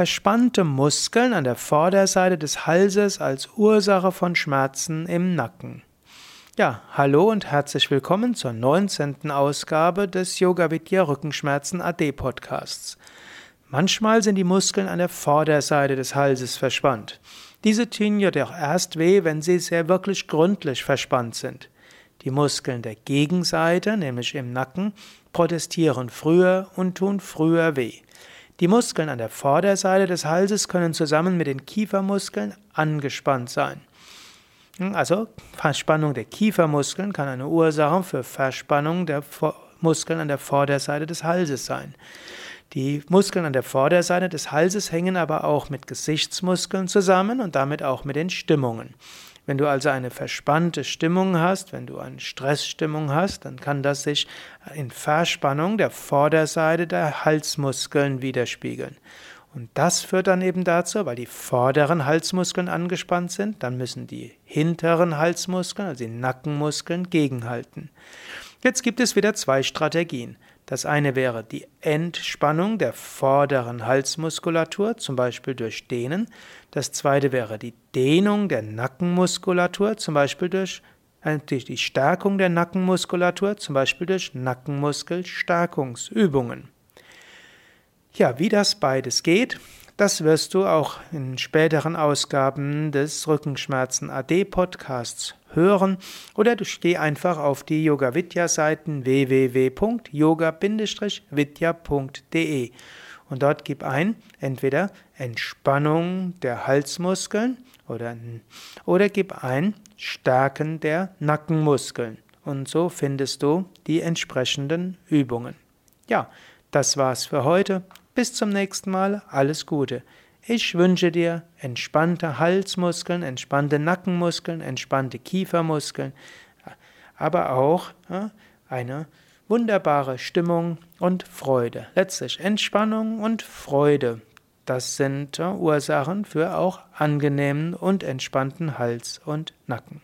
Verspannte Muskeln an der Vorderseite des Halses als Ursache von Schmerzen im Nacken. Ja, hallo und herzlich willkommen zur 19. Ausgabe des Yoga Vidya Rückenschmerzen AD Podcasts. Manchmal sind die Muskeln an der Vorderseite des Halses verspannt. Diese tun jedoch erst weh, wenn sie sehr wirklich gründlich verspannt sind. Die Muskeln der Gegenseite, nämlich im Nacken, protestieren früher und tun früher weh. Die Muskeln an der Vorderseite des Halses können zusammen mit den Kiefermuskeln angespannt sein. Hm, also Verspannung der Kiefermuskeln kann eine Ursache für Verspannung der Muskeln an der Vorderseite des Halses sein. Die Muskeln an der Vorderseite des Halses hängen aber auch mit Gesichtsmuskeln zusammen und damit auch mit den Stimmungen. Wenn du also eine verspannte Stimmung hast, wenn du eine Stressstimmung hast, dann kann das sich in Verspannung der Vorderseite der Halsmuskeln widerspiegeln. Und das führt dann eben dazu, weil die vorderen Halsmuskeln angespannt sind, dann müssen die hinteren Halsmuskeln, also die Nackenmuskeln, gegenhalten. Jetzt gibt es wieder zwei Strategien. Das eine wäre die Entspannung der vorderen Halsmuskulatur, zum Beispiel durch Dehnen. Das zweite wäre die Dehnung der Nackenmuskulatur, zum Beispiel durch, äh, durch die Stärkung der Nackenmuskulatur, zum Beispiel durch Nackenmuskelstärkungsübungen. Ja, wie das beides geht, das wirst du auch in späteren Ausgaben des Rückenschmerzen AD Podcasts hören oder du steh einfach auf die Yoga Vidya Seiten www.yoga-vidya.de und dort gib ein entweder Entspannung der Halsmuskeln oder, oder gib ein Stärken der Nackenmuskeln und so findest du die entsprechenden Übungen. Ja, das war's für heute. Bis zum nächsten Mal, alles Gute. Ich wünsche dir entspannte Halsmuskeln, entspannte Nackenmuskeln, entspannte Kiefermuskeln, aber auch eine wunderbare Stimmung und Freude. Letztlich Entspannung und Freude. Das sind Ursachen für auch angenehmen und entspannten Hals und Nacken.